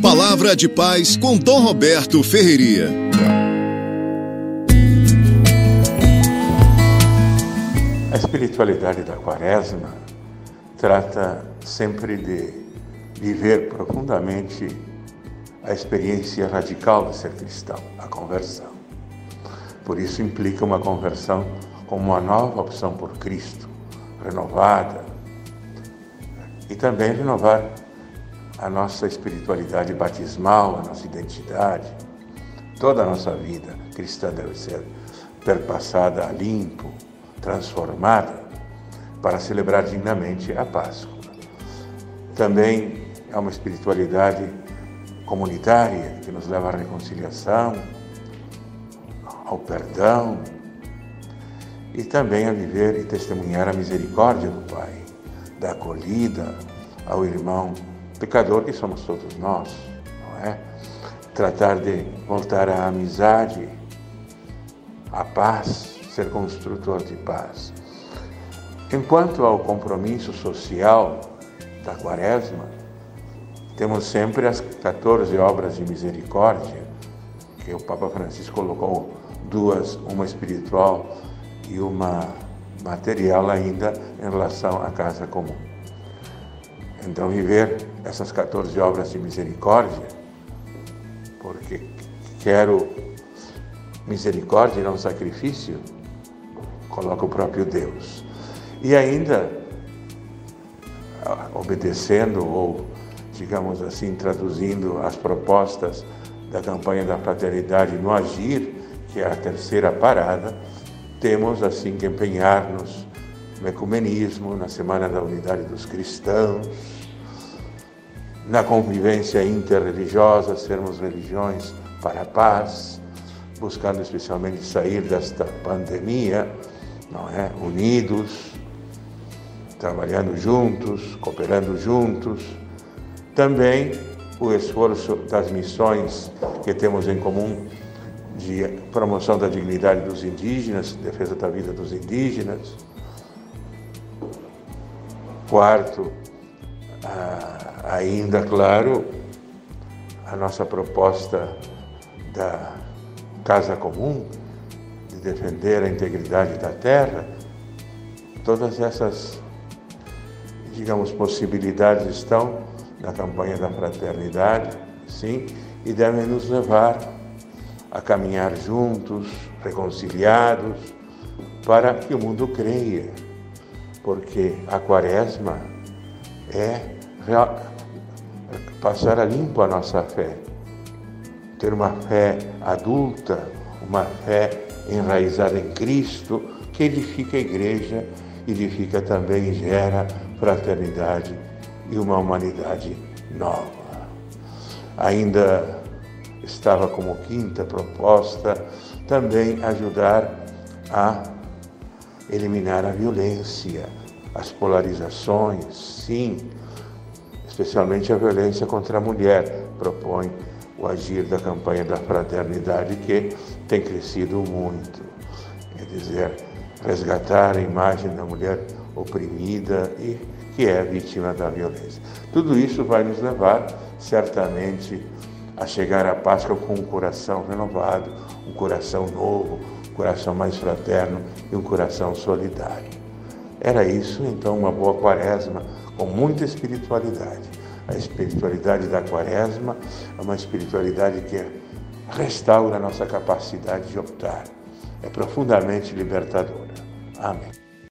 Palavra de paz com Dom Roberto Ferreria. A espiritualidade da Quaresma trata sempre de viver profundamente a experiência radical de ser cristão, a conversão. Por isso implica uma conversão como uma nova opção por Cristo, renovada, e também renovar a nossa espiritualidade batismal, a nossa identidade. Toda a nossa vida cristã deve ser perpassada a limpo, transformada, para celebrar dignamente a Páscoa. Também é uma espiritualidade comunitária que nos leva à reconciliação, ao perdão e também a viver e testemunhar a misericórdia do Pai, da acolhida ao irmão pecador que somos todos nós, não é? Tratar de voltar à amizade, à paz, ser construtor de paz. Enquanto ao compromisso social da Quaresma, temos sempre as 14 obras de misericórdia, que o Papa Francisco colocou duas, uma espiritual e uma material ainda em relação à casa comum. Então, viver essas 14 obras de misericórdia, porque quero misericórdia e não sacrifício, coloca o próprio Deus. E ainda, obedecendo ou, digamos assim, traduzindo as propostas da campanha da fraternidade no agir, que é a terceira parada, temos assim que empenhar-nos no ecumenismo, na Semana da Unidade dos Cristãos, na convivência interreligiosa, sermos religiões para a paz, buscando especialmente sair desta pandemia, não é? Unidos, trabalhando juntos, cooperando juntos. Também o esforço das missões que temos em comum de promoção da dignidade dos indígenas, defesa da vida dos indígenas, Quarto, ainda claro, a nossa proposta da Casa Comum, de defender a integridade da terra, todas essas, digamos, possibilidades estão na campanha da fraternidade, sim, e devem nos levar a caminhar juntos, reconciliados, para que o mundo creia porque a quaresma é passar a limpo a nossa fé, ter uma fé adulta, uma fé enraizada em Cristo, que edifica a igreja, edifica também e gera fraternidade e uma humanidade nova. Ainda estava como quinta proposta também ajudar a eliminar a violência, as polarizações, sim, especialmente a violência contra a mulher, propõe o agir da campanha da fraternidade que tem crescido muito. Quer dizer, resgatar a imagem da mulher oprimida e que é vítima da violência. Tudo isso vai nos levar, certamente, a chegar à Páscoa com um coração renovado, um coração novo, um coração mais fraterno e um coração solidário. Era isso, então, uma boa quaresma com muita espiritualidade. A espiritualidade da quaresma é uma espiritualidade que restaura a nossa capacidade de optar. É profundamente libertadora. Amém.